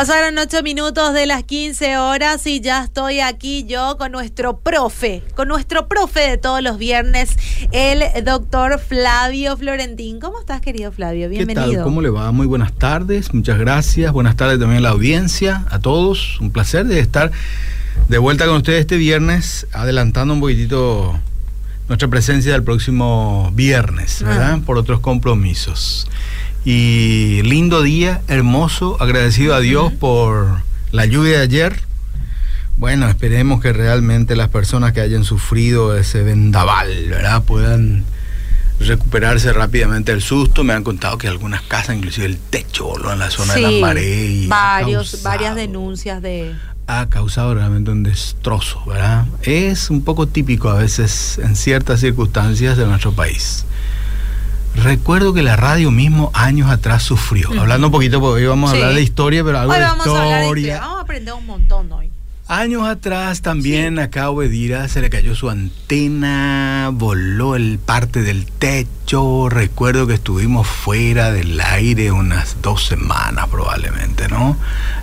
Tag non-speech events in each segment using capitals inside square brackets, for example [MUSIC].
Pasaron ocho minutos de las 15 horas y ya estoy aquí yo con nuestro profe, con nuestro profe de todos los viernes, el doctor Flavio Florentín. ¿Cómo estás, querido Flavio? Bienvenido. ¿Qué tal? ¿Cómo le va? Muy buenas tardes, muchas gracias. Buenas tardes también a la audiencia, a todos. Un placer de estar de vuelta con ustedes este viernes, adelantando un poquitito nuestra presencia del próximo viernes, ¿verdad? Ah. Por otros compromisos. Y lindo día, hermoso, agradecido a Dios por la lluvia de ayer. Bueno, esperemos que realmente las personas que hayan sufrido ese vendaval, ¿verdad? Puedan recuperarse rápidamente del susto. Me han contado que algunas casas, inclusive el techo voló en la zona de las Sí, mareas. varios, causado- varias denuncias de... ha causado realmente un destrozo, ¿verdad? Es un poco típico a veces en ciertas circunstancias de nuestro país. Recuerdo que la radio mismo años atrás sufrió. Hablando un poquito, porque hoy vamos a Sí. hablar de historia, pero algo Hoy de vamos a hablar de historia. Vamos a aprender un montón hoy. Años atrás también acá a Obedira se le cayó su antena, voló el parte del techo. Recuerdo que estuvimos fuera del aire unas dos semanas probablemente, ¿no?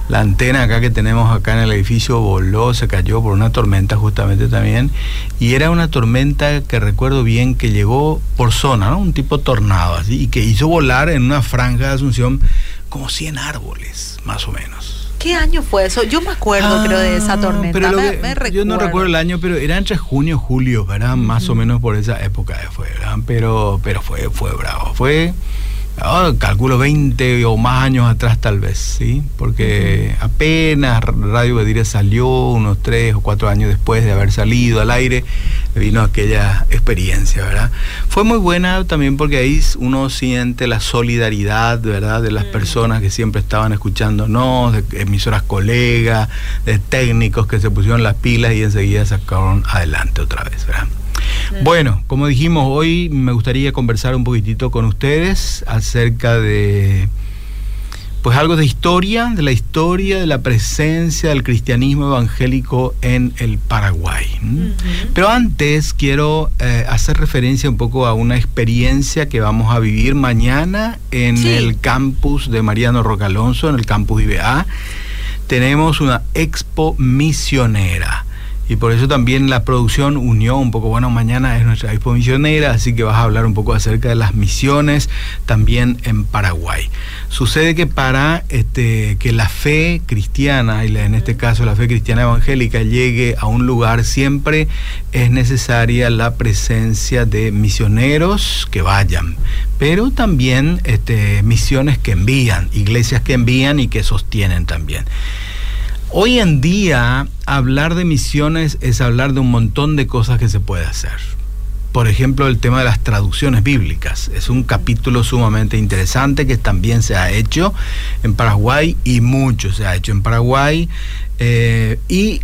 La antena acá que tenemos acá en el edificio voló, se cayó por una tormenta justamente también. Y era una tormenta que recuerdo bien que llegó por zona, ¿no? Un tipo tornado así, y que hizo volar en una franja de Asunción como 100 árboles, más o menos. ¿Qué año fue eso? Yo me acuerdo, creo, de esa Ah, tormenta. pero lo me- que- me yo no recuerdo. el año, pero era entre junio y julio, ¿verdad? Más o menos por esa época fue, ¿verdad? Pero, pero fue, fue bravo. Fue, ah, calculo 20 o más años atrás tal vez, ¿sí? Porque apenas Radio Bedire salió, unos 3 o 4 años después de haber salido al aire, vino aquella experiencia, ¿verdad? Fue muy buena también porque ahí uno siente la solidaridad, ¿verdad? De las Mm. personas que siempre estaban escuchándonos, de emisoras colegas, de técnicos que se pusieron las pilas y enseguida sacaron adelante otra vez, ¿verdad? Bueno, como dijimos, hoy me gustaría conversar un poquitito con ustedes acerca de pues algo de historia, de la historia de la presencia del cristianismo evangélico en el Paraguay. Pero antes quiero eh, hacer referencia un poco a una experiencia que vamos a vivir mañana en Sí. el campus de Mariano Rocalonso, en el campus IBA. Tenemos una expo misionera. Y por eso también la producción unió un poco, bueno, mañana es nuestra expo misionera, así que vas a hablar un poco acerca de las misiones también en Paraguay. Sucede que para este, que la fe cristiana, y en este caso la fe cristiana evangélica, llegue a un lugar, siempre es necesaria la presencia de misioneros que vayan, pero también este, misiones que envían, iglesias que envían y que sostienen también. Hoy en día hablar de misiones es hablar de un montón de cosas que se puede hacer. Por ejemplo, el tema de las traducciones bíblicas. Es un capítulo sumamente interesante que también se ha hecho en Paraguay y mucho se ha hecho en Paraguay. Eh, y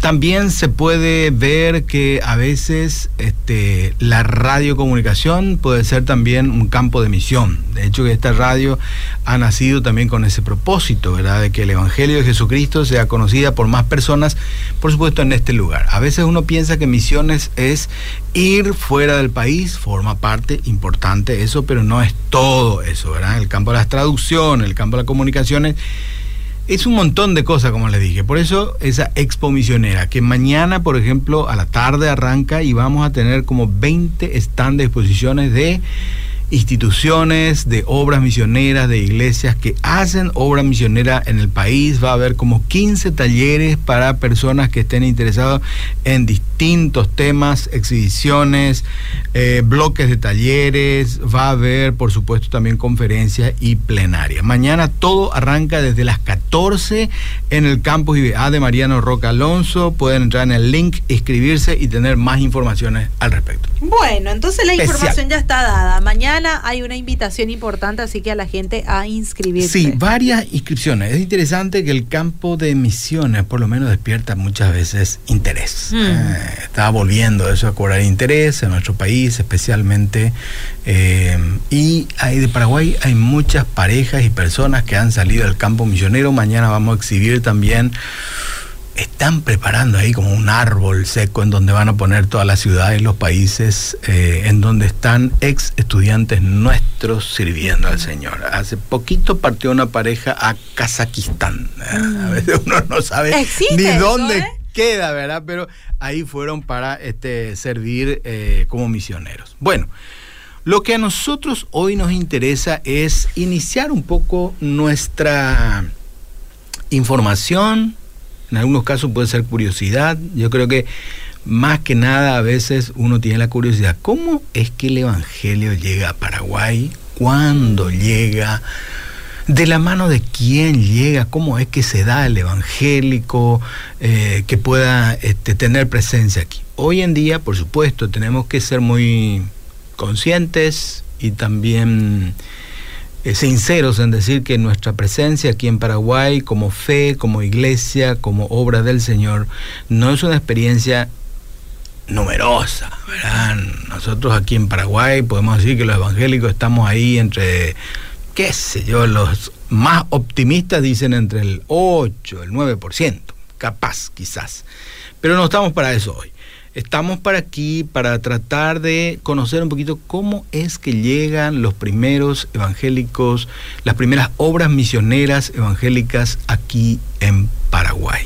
también se puede ver que a veces este, la radiocomunicación puede ser también un campo de misión. De hecho, esta radio ha nacido también con ese propósito, ¿verdad? De que el Evangelio de Jesucristo sea conocida por más personas, por supuesto, en este lugar. A veces uno piensa que misiones es ir fuera del país, forma parte importante eso, pero no es todo eso, ¿verdad? El campo de las traducciones, el campo de las comunicaciones. Es un montón de cosas, como les dije. Por eso esa expo misionera, que mañana, por ejemplo, a la tarde arranca y vamos a tener como 20 stand de exposiciones de instituciones, de obras misioneras, de iglesias que hacen obra misionera en el país. Va a haber como 15 talleres para personas que estén interesados en distintos temas, exhibiciones, eh, bloques de talleres. Va a haber, por supuesto, también conferencias y plenarias. Mañana todo arranca desde las 14 en el campus IBA de Mariano Roca Alonso. Pueden entrar en el link, inscribirse y tener más informaciones al respecto. Bueno, entonces la Especial. información ya está dada. Mañana hay una invitación importante, así que a la gente a inscribirse. Sí, varias inscripciones. Es interesante que el campo de misiones por lo menos despierta muchas veces interés. Mm. Eh, está volviendo eso a cobrar interés en nuestro país, especialmente. eh, y hay de Paraguay hay muchas parejas y personas que han salido del campo misionero. Mañana vamos a exhibir también están preparando ahí como un árbol seco en donde van a poner todas las ciudades los países eh, en donde están ex estudiantes nuestros sirviendo al Señor. Hace poquito partió una pareja a Kazajistán. A Mm. veces uno no sabe ni eso, dónde ¿eh? queda, ¿verdad? Pero ahí fueron para este, servir eh, como misioneros. Bueno, lo que a nosotros hoy nos interesa es iniciar un poco nuestra información, en algunos casos puede ser curiosidad, yo creo que más que nada a veces uno tiene la curiosidad, ¿cómo es que el Evangelio llega a Paraguay? ¿Cuándo llega? ¿De la mano de quién llega? ¿Cómo es que se da el evangélico eh, que pueda este, tener presencia aquí? Hoy en día, por supuesto, tenemos que ser muy conscientes y también sinceros en decir que nuestra presencia aquí en Paraguay como fe, como iglesia, como obra del Señor, no es una experiencia numerosa. Nosotros aquí en Paraguay podemos decir que los evangélicos estamos ahí entre, qué sé yo, los más optimistas dicen entre el 8, el 9%, capaz quizás, pero no estamos para eso hoy. Estamos para aquí para tratar de conocer un poquito cómo es que llegan los primeros evangélicos, las primeras obras misioneras evangélicas aquí en Paraguay.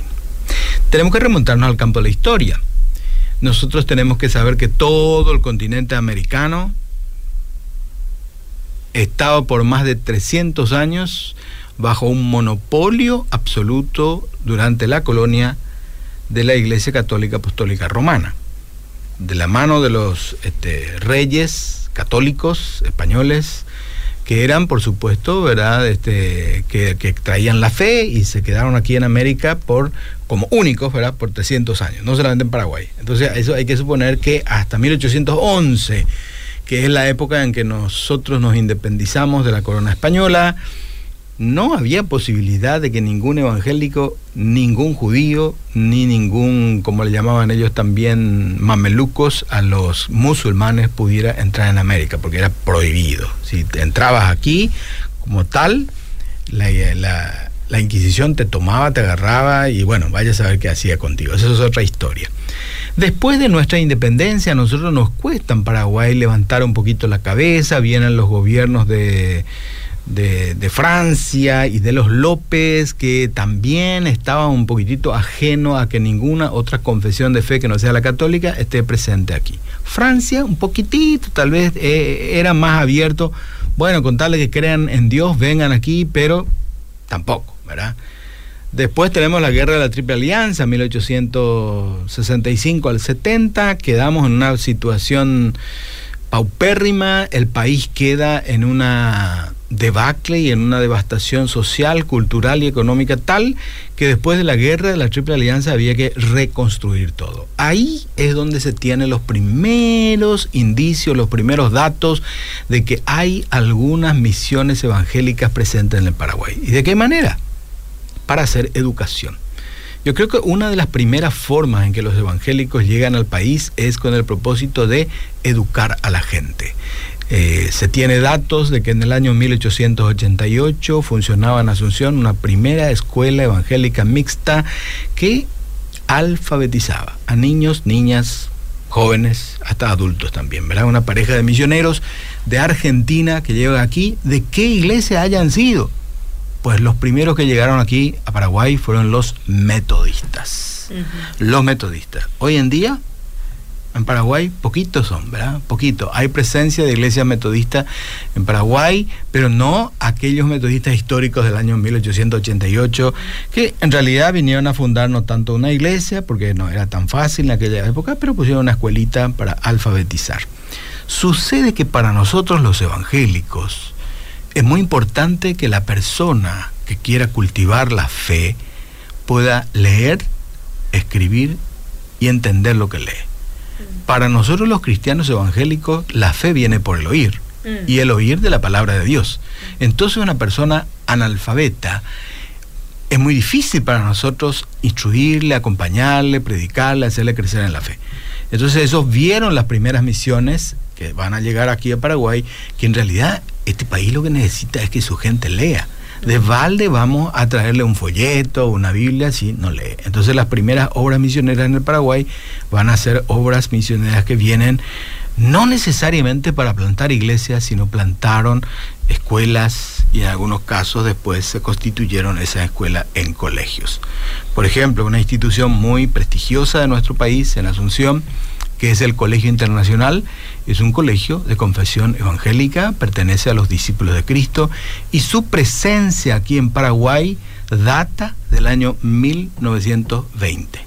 Tenemos que remontarnos al campo de la historia. Nosotros tenemos que saber que todo el continente americano estaba por más de 300 años bajo un monopolio absoluto durante la colonia de la Iglesia Católica Apostólica Romana. De la mano de los este, reyes católicos españoles, que eran, por supuesto, ¿verdad? Este, que, que, traían la fe y se quedaron aquí en América por, como únicos, ¿verdad? Por 300 años, no solamente en Paraguay. Entonces, eso hay que suponer que hasta 1811, que es la época en que nosotros nos independizamos de la corona española, no había posibilidad de que ningún evangélico, ningún judío, ni ningún, como le llamaban ellos también, mamelucos a los musulmanes pudiera entrar en América, porque era prohibido. Si entrabas aquí como tal, la, la, la, Inquisición te tomaba, te agarraba y bueno, vaya a saber qué hacía contigo. Esa es otra historia. Después de nuestra independencia, a nosotros nos cuesta en Paraguay levantar un poquito la cabeza, vienen los gobiernos de de, Francia y de los López, que también estaban un poquitito ajeno a que ninguna otra confesión de fe que no sea la católica esté presente aquí. Francia, un poquitito, tal vez eh, era más abierto, bueno, con tal que crean en Dios, vengan aquí, pero tampoco, ¿verdad? Después tenemos la guerra de la Triple Alianza, 1865 al 70, quedamos en una situación paupérrima, el país queda en una debacle y en una devastación social, cultural y económica tal que después de la guerra de la Triple Alianza había que reconstruir todo. Ahí es donde se tienen los primeros indicios, los primeros datos de que hay algunas misiones evangélicas presentes en el Paraguay. ¿Y de qué manera? Para hacer educación. Yo creo que una de las primeras formas en que los evangélicos llegan al país es con el propósito de educar a la gente. Eh, se tiene datos de que en el año 1888 funcionaba en Asunción una primera escuela evangélica mixta que alfabetizaba a niños, niñas, jóvenes, hasta adultos también, ¿verdad? Una pareja de misioneros de Argentina que llegan aquí, ¿de qué iglesia hayan sido? Pues los primeros que llegaron aquí a Paraguay fueron los metodistas. Uh -huh. Los metodistas. Hoy en día en Paraguay poquitos son, ¿verdad? Poquito. Hay presencia de iglesias metodistas en Paraguay, pero no aquellos metodistas históricos del año 1888, que en realidad vinieron a fundar no tanto una iglesia, porque no era tan fácil en aquella época, pero pusieron una escuelita para alfabetizar. Sucede que para nosotros los evangélicos es muy importante que la persona que quiera cultivar la fe pueda leer, escribir y entender lo que lee para nosotros los cristianos evangélicos, la fe viene por el oír mm. y el oír de la palabra de Dios. Entonces una persona analfabeta es muy difícil para nosotros instruirle, acompañarle, predicarle, hacerle crecer en la fe. Entonces esos vieron las primeras misiones que van a llegar aquí a Paraguay, que en realidad este país lo que necesita es que su gente lea. De balde vamos a traerle un folleto, una Biblia, si no lee. Entonces las primeras obras misioneras en el Paraguay van a ser obras misioneras que vienen no necesariamente para plantar iglesias, sino plantaron escuelas y en algunos casos después se constituyeron esas escuelas en colegios. Por ejemplo, una institución muy prestigiosa de nuestro país, en Asunción, que es el Colegio Internacional, es un colegio de confesión evangélica, pertenece a los discípulos de Cristo y su presencia aquí en Paraguay data del año 1920.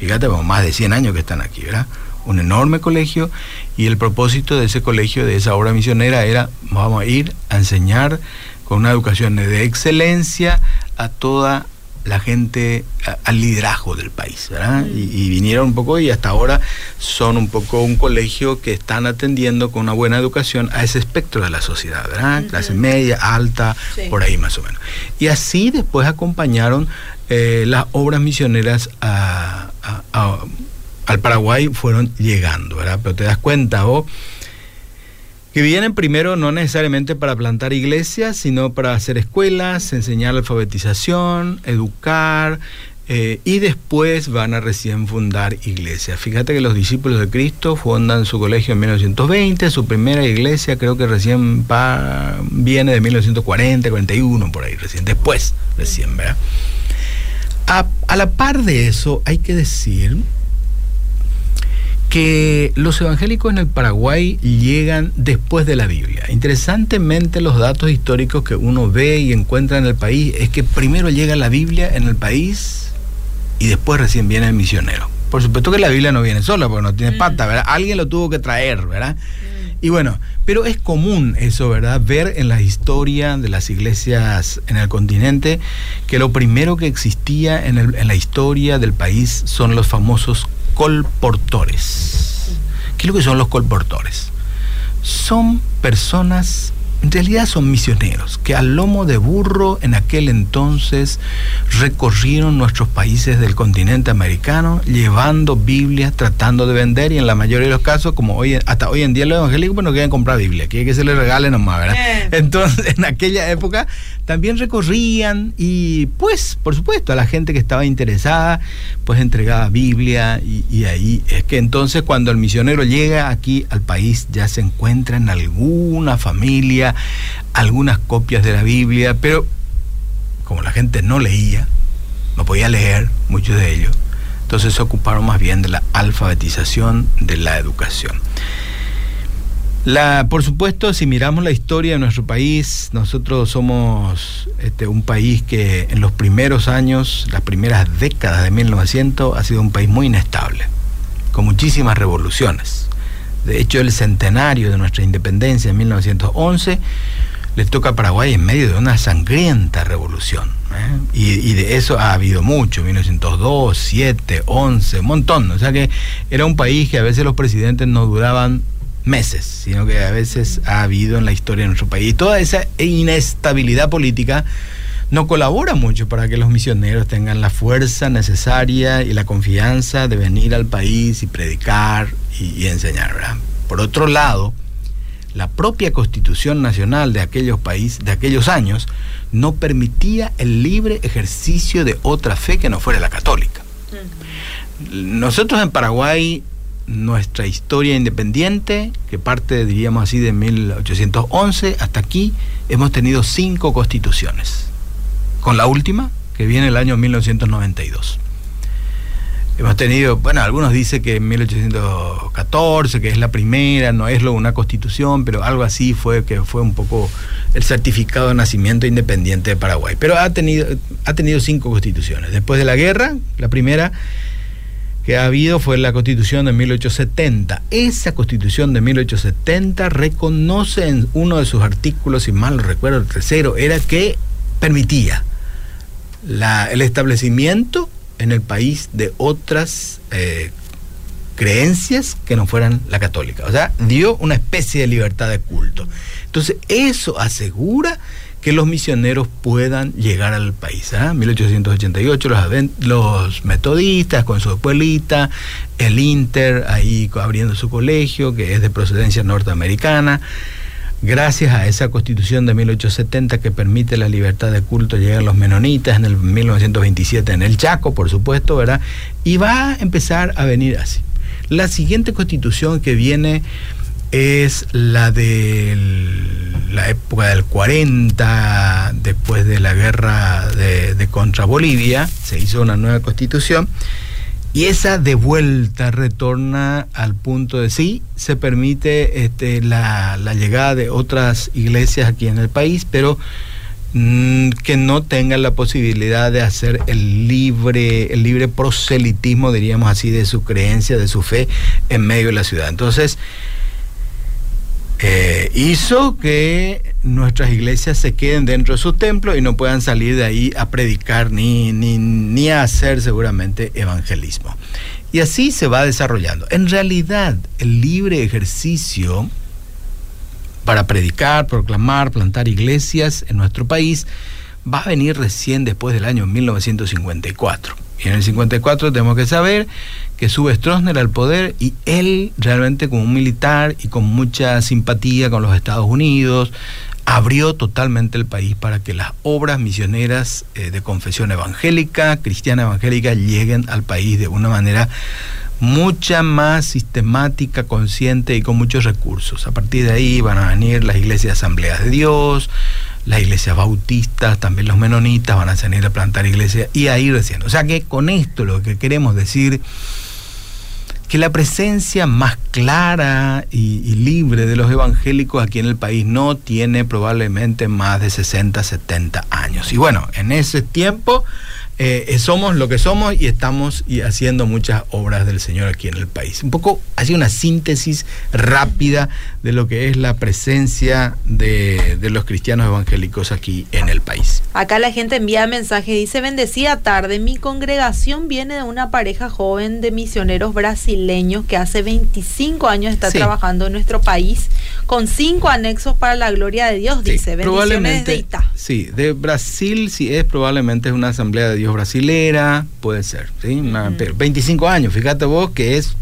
Fíjate, más de 100 años que están aquí, ¿verdad? Un enorme colegio y el propósito de ese colegio, de esa obra misionera, era vamos a ir a enseñar con una educación de excelencia a toda la gente al liderazgo del país, ¿verdad? Mm. Y, vinieron un poco y hasta ahora son un poco un colegio que están atendiendo con una buena educación a ese espectro de la sociedad, ¿verdad? Clase media, alta, por ahí más o menos. Y así después acompañaron eh, las obras misioneras al Paraguay, fueron llegando, ¿verdad? Pero te das cuenta vos que vienen primero no necesariamente para plantar iglesias, sino para hacer escuelas, enseñar alfabetización, educar, eh, y después van a recién fundar iglesias. Fíjate que los discípulos de Cristo fundan su colegio en 1920, su primera iglesia creo que recién viene de 1940, 41, por ahí, recién, después, recién, ¿verdad? A la par de eso, hay que decir que los evangélicos en el Paraguay llegan después de la Biblia. Interesantemente los datos históricos que uno ve y encuentra en el país es que primero llega la Biblia en el país y después recién viene el misionero. Por supuesto que la Biblia no viene sola porque no tiene mm. pata, ¿verdad? Alguien lo tuvo que traer, ¿verdad? Mm. Y bueno, pero es común eso, ¿verdad? Ver en la historia de las iglesias en el continente que lo primero que existía en, en la historia del país son los famosos colportores. ¿Qué es lo que son los colportores? Son personas en realidad son misioneros que al lomo de burro en aquel entonces recorrieron nuestros países del continente americano llevando Biblias, tratando de vender y en la mayoría de los casos, como hoy hasta hoy en día los evangélicos pues no quieren comprar Biblia, quieren que se les regale nomás, ¿verdad? Entonces [LAUGHS] en aquella época también recorrían y pues por supuesto a la gente que estaba interesada pues entregaba Biblia y, y ahí es que entonces cuando el misionero llega aquí al país ya se encuentra en alguna familia algunas copias de la Biblia, pero como la gente no leía, no podía leer, muchos de ellos, entonces se ocuparon más bien de la alfabetización de la educación. Por supuesto, si miramos la historia de nuestro país, nosotros somos este, un país que en los primeros años, las primeras décadas de 1900, ha sido un país muy inestable, con muchísimas revoluciones. De hecho, el centenario de nuestra independencia en 1911 le toca a Paraguay en medio de una sangrienta revolución. ¿eh? Y, de eso ha habido mucho, 1902, 7, 11, un montón. O sea que era un país que a veces los presidentes no duraban meses, sino que a veces ha habido en la historia de nuestro país. Y toda esa inestabilidad política no colabora mucho para que los misioneros tengan la fuerza necesaria y la confianza de venir al país y predicar y, enseñar. Por otro lado, la propia Constitución Nacional de aquellos países, de aquellos años, no permitía el libre ejercicio de otra fe que no fuera la católica. Nosotros en Paraguay, nuestra historia independiente, que parte, diríamos así, de 1811 hasta aquí, hemos tenido cinco constituciones. Con la última, que viene el año 1992. Hemos tenido, bueno, algunos dicen que en 1814, que es la primera, no es lo una constitución, pero algo así fue que fue un poco el certificado de nacimiento independiente de Paraguay. Pero ha tenido, ha tenido cinco constituciones. Después de la guerra, la primera que ha habido fue la constitución de 1870. Esa constitución de 1870 reconoce en uno de sus artículos, si mal no recuerdo, el tercero, era que permitía la, el establecimiento en el país de otras eh, creencias que no fueran la católica. O sea, dio una especie de libertad de culto. Entonces, eso asegura que los misioneros puedan llegar al país. ¿eh? 1888 los, los metodistas con su escuelita, el Inter ahí abriendo su colegio, que es de procedencia norteamericana. Gracias a esa constitución de 1870 que permite la libertad de culto, llegan los menonitas en el 1927 en el Chaco, por supuesto, ¿verdad? Y va a empezar a venir así. La siguiente constitución que viene es la de la época del 40, después de la guerra de, de contra Bolivia, se hizo una nueva constitución y esa de vuelta retorna al punto de sí, se permite este, la, llegada de otras iglesias aquí en el país, pero mm, que no tengan la posibilidad de hacer el libre, el libre proselitismo, diríamos así, de su creencia, de su fe en medio de la ciudad. Entonces, eh, hizo que nuestras iglesias se queden dentro de su templo y no puedan salir de ahí a predicar ni, ni, ni a hacer seguramente evangelismo. Y así se va desarrollando. En realidad, el libre ejercicio para predicar, proclamar, plantar iglesias en nuestro país va a venir recién después del año 1954. Y en el 54 tenemos que saber que sube Stroessner al poder y él realmente como un militar y con mucha simpatía con los Estados Unidos abrió totalmente el país para que las obras misioneras eh, de confesión evangélica, cristiana evangélica, lleguen al país de una manera mucha más sistemática, consciente y con muchos recursos. A partir de ahí van a venir las iglesias asambleas de Dios, las iglesias bautistas, también los menonitas van a venir a plantar iglesias y a ir creciendo. O sea que con esto lo que queremos decir que la presencia más clara y, y, libre de los evangélicos aquí en el país no tiene probablemente más de 60, 70 años. Y bueno, en ese tiempo eh, eh, somos lo que somos y estamos y haciendo muchas obras del Señor aquí en el país. Un poco así una síntesis rápida de lo que es la presencia de, de, los cristianos evangélicos aquí en el país. Acá la gente envía mensaje, dice, bendecida tarde, mi congregación viene de una pareja joven de misioneros brasileños que hace 25 años está sí. trabajando en nuestro país con cinco anexos para la gloria de Dios, sí, dice, bendiciones de Itá. Sí, de Brasil sí es probablemente es una asamblea de Dios brasilera, puede ser, ¿sí? Una, -huh. 25 años, fíjate vos que es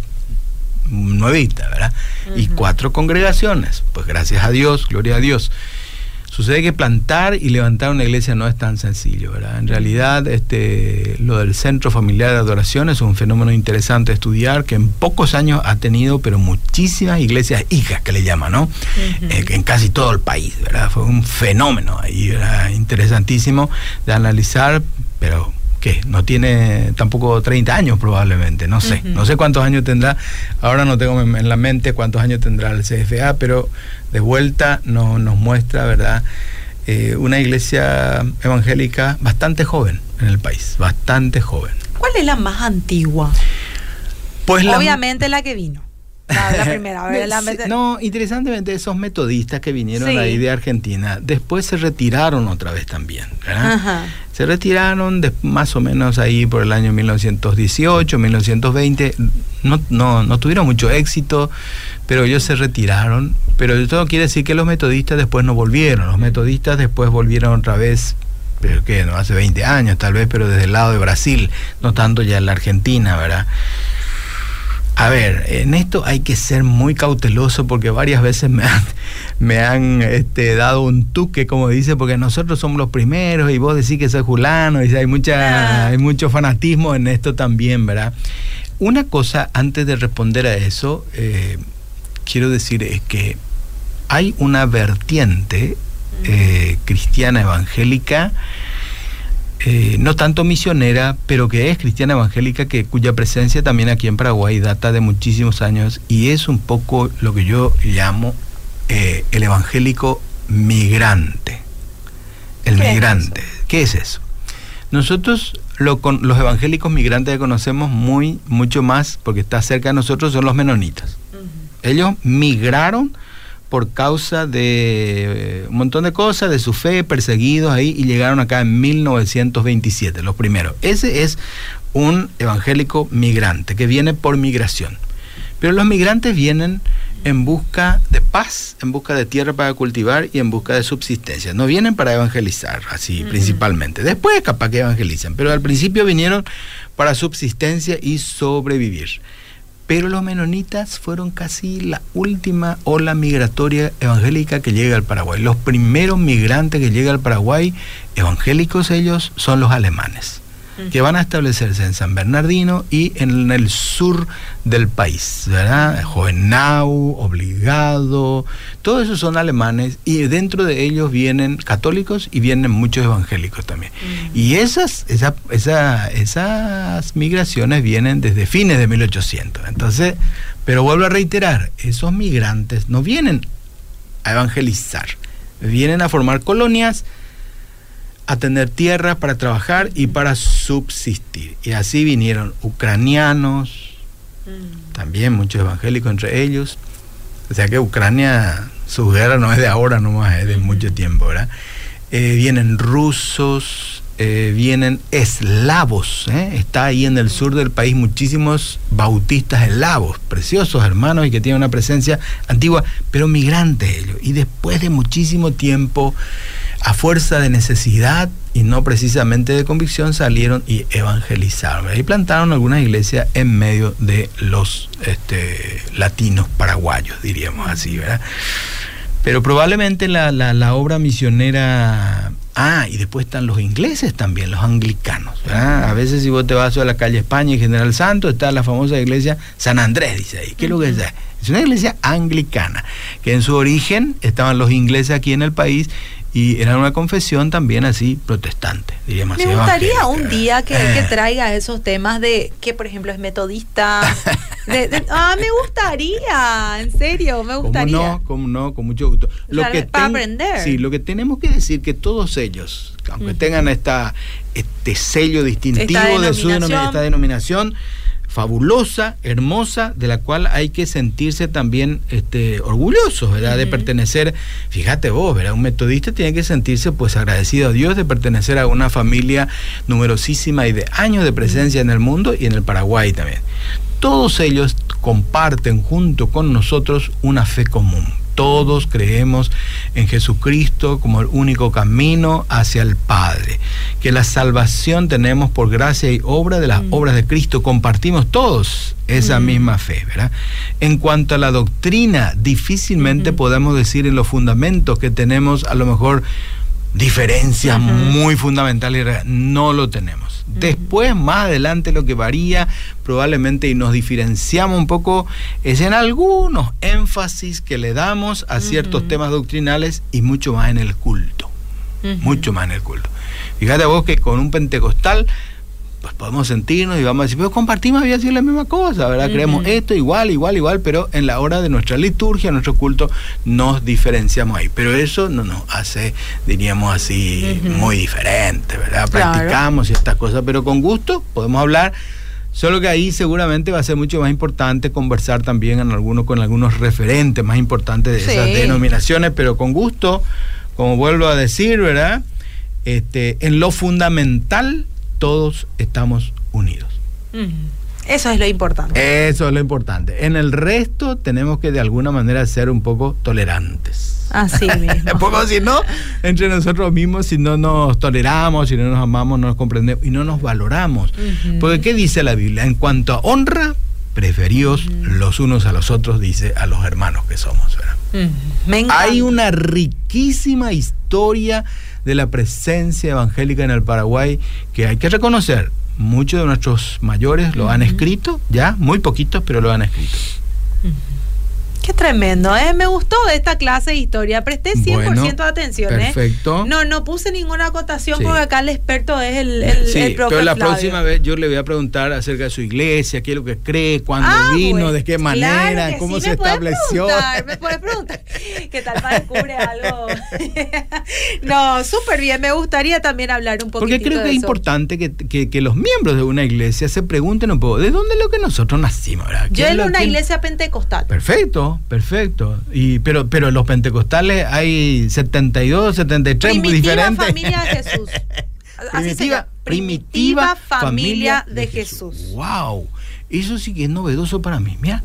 nuevita, ¿verdad? Uh -huh. Y cuatro congregaciones, pues gracias a Dios, gloria a Dios. Sucede que plantar y levantar una iglesia no es tan sencillo, ¿verdad? En realidad, este, lo del Centro Familiar de Adoración es un fenómeno interesante de estudiar que en pocos años ha tenido, pero muchísimas iglesias hijas que le llaman, ¿no? Uh -huh. eh, en casi todo el país, ¿verdad? Fue un fenómeno ahí, era interesantísimo de analizar, pero que no tiene tampoco 30 años probablemente, no sé, uh -huh. no sé cuántos años tendrá, ahora no tengo en la mente cuántos años tendrá el CFA, pero de vuelta no, nos muestra, ¿verdad? Eh, una iglesia evangélica bastante joven en el país, bastante joven. ¿Cuál es la más antigua? Pues Obviamente la, la que vino. La, la [LAUGHS] primera, la no, interesantemente esos metodistas que vinieron sí. ahí de Argentina, después se retiraron otra vez también, ¿verdad? Se retiraron de, más o menos ahí por el año 1918, 1920, no, no, no tuvieron mucho éxito, pero ellos se retiraron, pero eso quiere decir que los metodistas después no volvieron, los metodistas después volvieron otra vez pero que no hace 20 años tal vez, pero desde el lado de Brasil, no tanto ya en la Argentina, ¿verdad? A ver, en esto hay que ser muy cauteloso porque varias veces me han, me han este, dado un tuque, como dice, porque nosotros somos los primeros y vos decís que soy Julano y hay, mucha, ah. hay mucho fanatismo en esto también, ¿verdad? Una cosa, antes de responder a eso, eh, quiero decir es que hay una vertiente eh, cristiana evangélica eh, no tanto misionera, pero que es cristiana evangélica, que, cuya presencia también aquí en Paraguay data de muchísimos años y es un poco lo que yo llamo eh, el evangélico migrante. El ¿Qué migrante. Es ¿Qué es eso? Nosotros lo, con, los evangélicos migrantes que conocemos muy, mucho más, porque está cerca de nosotros, son los menonitas. Uh -huh. Ellos migraron por causa de eh, un montón de cosas, de su fe, perseguidos ahí, y llegaron acá en 1927, los primeros. Ese es un evangélico migrante que viene por migración. Pero los migrantes vienen en busca de paz, en busca de tierra para cultivar y en busca de subsistencia. No vienen para evangelizar, así uh -huh. principalmente. Después capaz que evangelizan, pero al principio vinieron para subsistencia y sobrevivir. Pero los menonitas fueron casi la última ola migratoria evangélica que llega al Paraguay. Los primeros migrantes que llegan al Paraguay, evangélicos ellos, son los alemanes que van a establecerse en San Bernardino y en el sur del país, ¿verdad? Jovenau, Obligado, todos esos son alemanes y dentro de ellos vienen católicos y vienen muchos evangélicos también. Y esas, esa, esas migraciones vienen desde fines de 1800. Entonces, pero vuelvo a reiterar, esos migrantes no vienen a evangelizar, vienen a formar colonias a tener tierra para trabajar y para subsistir. Y así vinieron ucranianos, mm. también muchos evangélicos entre ellos. O sea que Ucrania, su guerra no es de ahora nomás, es de mucho tiempo, ¿verdad? Eh, vienen rusos, eh, vienen eslavos. ¿eh? Está ahí en el sur del país muchísimos bautistas eslavos, preciosos hermanos y que tienen una presencia antigua, pero migrantes ellos. Y después de muchísimo tiempo a fuerza de necesidad y no precisamente de convicción, salieron y evangelizaron. Y plantaron algunas iglesias en medio de los este, latinos paraguayos, diríamos así, ¿verdad? Pero probablemente la, la, obra misionera... Ah, y después están los ingleses también, los anglicanos. ¿verdad? A veces si vos te vas a la calle España y General Santo, está la famosa iglesia San Andrés, dice ahí. ¿Qué es lo que es? Es una iglesia anglicana, que en su origen estaban los ingleses aquí en el país y era una confesión también así protestante, diríamos Me gustaría un día que, que, eh. traiga esos temas de que, por ejemplo, es metodista. [LAUGHS] ah, me gustaría, en serio, me gustaría. ¿Cómo no? ¿Cómo no? Con mucho gusto. Lo que para aprender. Sí, lo que tenemos que decir que todos ellos, aunque tengan esta, este sello distintivo de su denominación, esta denominación fabulosa, hermosa, de la cual hay que sentirse también este, orgullosos, ¿verdad? De pertenecer, fíjate vos, ¿verdad? Un metodista tiene que sentirse pues agradecido a Dios de pertenecer a una familia numerosísima y de años de presencia en el mundo y en el Paraguay también. Todos ellos comparten junto con nosotros una fe común todos creemos en Jesucristo como el único camino hacia el Padre, que la salvación tenemos por gracia y obra de las mm. obras de Cristo, compartimos todos esa mm. misma fe, ¿verdad? En cuanto a la doctrina, difícilmente podemos decir en los fundamentos que tenemos a lo mejor diferencias muy fundamentales, no lo tenemos. Después, más adelante, lo que varía probablemente y nos diferenciamos un poco es en algunos énfasis que le damos a ciertos temas doctrinales y mucho más en el culto. Mucho más en el culto. Fíjate vos que con un pentecostal pues podemos sentirnos y vamos a decir, pero compartimos había sido la misma cosa, ¿verdad? Creemos esto igual, igual, igual, pero en la hora de nuestra liturgia, nuestro culto, nos diferenciamos ahí. Pero eso no nos hace, diríamos así, muy diferente, ¿verdad? Practicamos y estas cosas, pero con gusto podemos hablar. Solo que ahí seguramente va a ser mucho más importante conversar también en algunos, con algunos referentes más importantes de esas denominaciones, pero con gusto, como vuelvo a decir, ¿verdad? Este, en lo fundamental todos estamos unidos. Eso es lo importante. Eso es lo importante. En el resto tenemos que de alguna manera ser un poco tolerantes. Así [LAUGHS] mismo. Podemos decir, no, entre nosotros mismos, si no nos toleramos, si no nos amamos, no nos comprendemos y no nos valoramos. Porque ¿qué dice la Biblia? En cuanto a honra, preferíos los unos a los otros, dice a los hermanos que somos. Hay una riquísima historia de la presencia evangélica en el Paraguay que hay que reconocer. Muchos de nuestros mayores lo han escrito, ya, muy poquitos, pero lo han escrito. Qué tremendo, ¿eh? Me gustó esta clase de historia. Presté 100% de atención, ¿eh? Perfecto. No, no puse ninguna acotación porque acá el experto es el, el, sí, Pero la próxima vez yo le voy a preguntar acerca de su iglesia, qué es lo que cree, cuándo ah, vino, de qué manera, cómo se estableció. me puedes preguntar. [LAUGHS] ¿Qué tal para descubre algo? [LAUGHS] no, súper bien. Me gustaría también hablar un poquito Porque creo que es importante que, que, que, los miembros de una iglesia se pregunten un poco, ¿de dónde es lo que nosotros nacimos? Yo en una iglesia pentecostal. Perfecto perfecto. Y, pero, pero los pentecostales hay 72, 73 primitiva diferentes. Familia de [LAUGHS] Jesús. primitiva, primitiva, familia, de, Jesús. Wow, eso sí que es novedoso para mí. Mira.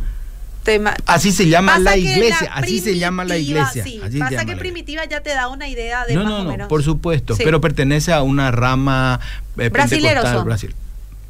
así se llama la iglesia, así se llama la iglesia. Sí, pasa que primitiva ya te da una idea de no, más no, o menos. por supuesto, pero pertenece a una rama eh, Brasil.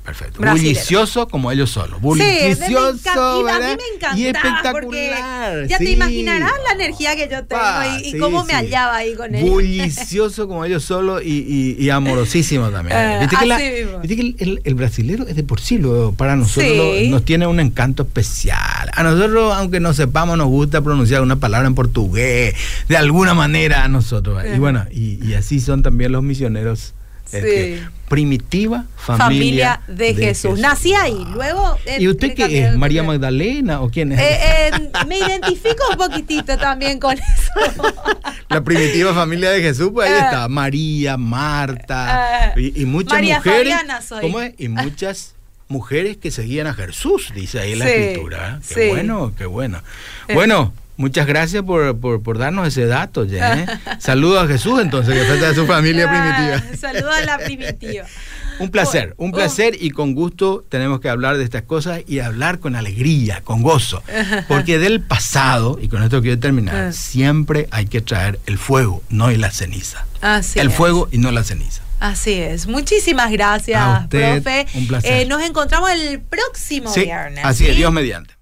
Perfecto. Brasilero. Bullicioso como ellos solos. Sí, Bullicioso, encanta- y a ¿verdad? mí me. Y espectacular. Porque ya sí. te imaginarás la energía que yo tengo Pa, y, y sí, cómo me sí. hallaba ahí con él. Bullicioso como ellos solos y, y- amorosísimo también. Eh, viste que, la- así mismo. viste que el, el- el brasilero es de por sí, lo- para nosotros Sí. lo- nos tiene un encanto especial. A nosotros, aunque no sepamos, nos gusta pronunciar una palabra en portugués, de alguna manera a nosotros. Y Ajá. bueno, y así son también los misioneros. Es Sí. que primitiva Familia, familia, de, Jesús. Nací ahí, luego... eh, ¿Y usted qué es? ¿María. Magdalena o quién es? Eh, eh, me identifico un poquitito también con eso. [LAUGHS] La primitiva familia de Jesús, pues ahí Eh. está. María, Marta Eh. y, y muchas María mujeres. Soy. ¿Cómo es? Y muchas mujeres que seguían a Jesús, dice ahí la Sí, escritura. Qué sí. bueno, qué bueno. Eh. Bueno, muchas gracias por, por, por darnos ese dato, ya, ¿eh? [LAUGHS] Saludos a Jesús entonces, que falta de su familia primitiva. Saludos a la primitiva. [LAUGHS] Un placer, un Oh. placer y con gusto tenemos que hablar de estas cosas y hablar con alegría, con gozo. Porque del pasado, y con esto quiero terminar, Ah. siempre hay que traer el fuego, no y la ceniza. Así el es. fuego y no la ceniza. Así es. Muchísimas gracias, A usted, profe. un placer. Eh, nos encontramos el próximo Sí, viernes. así es. Dios mediante.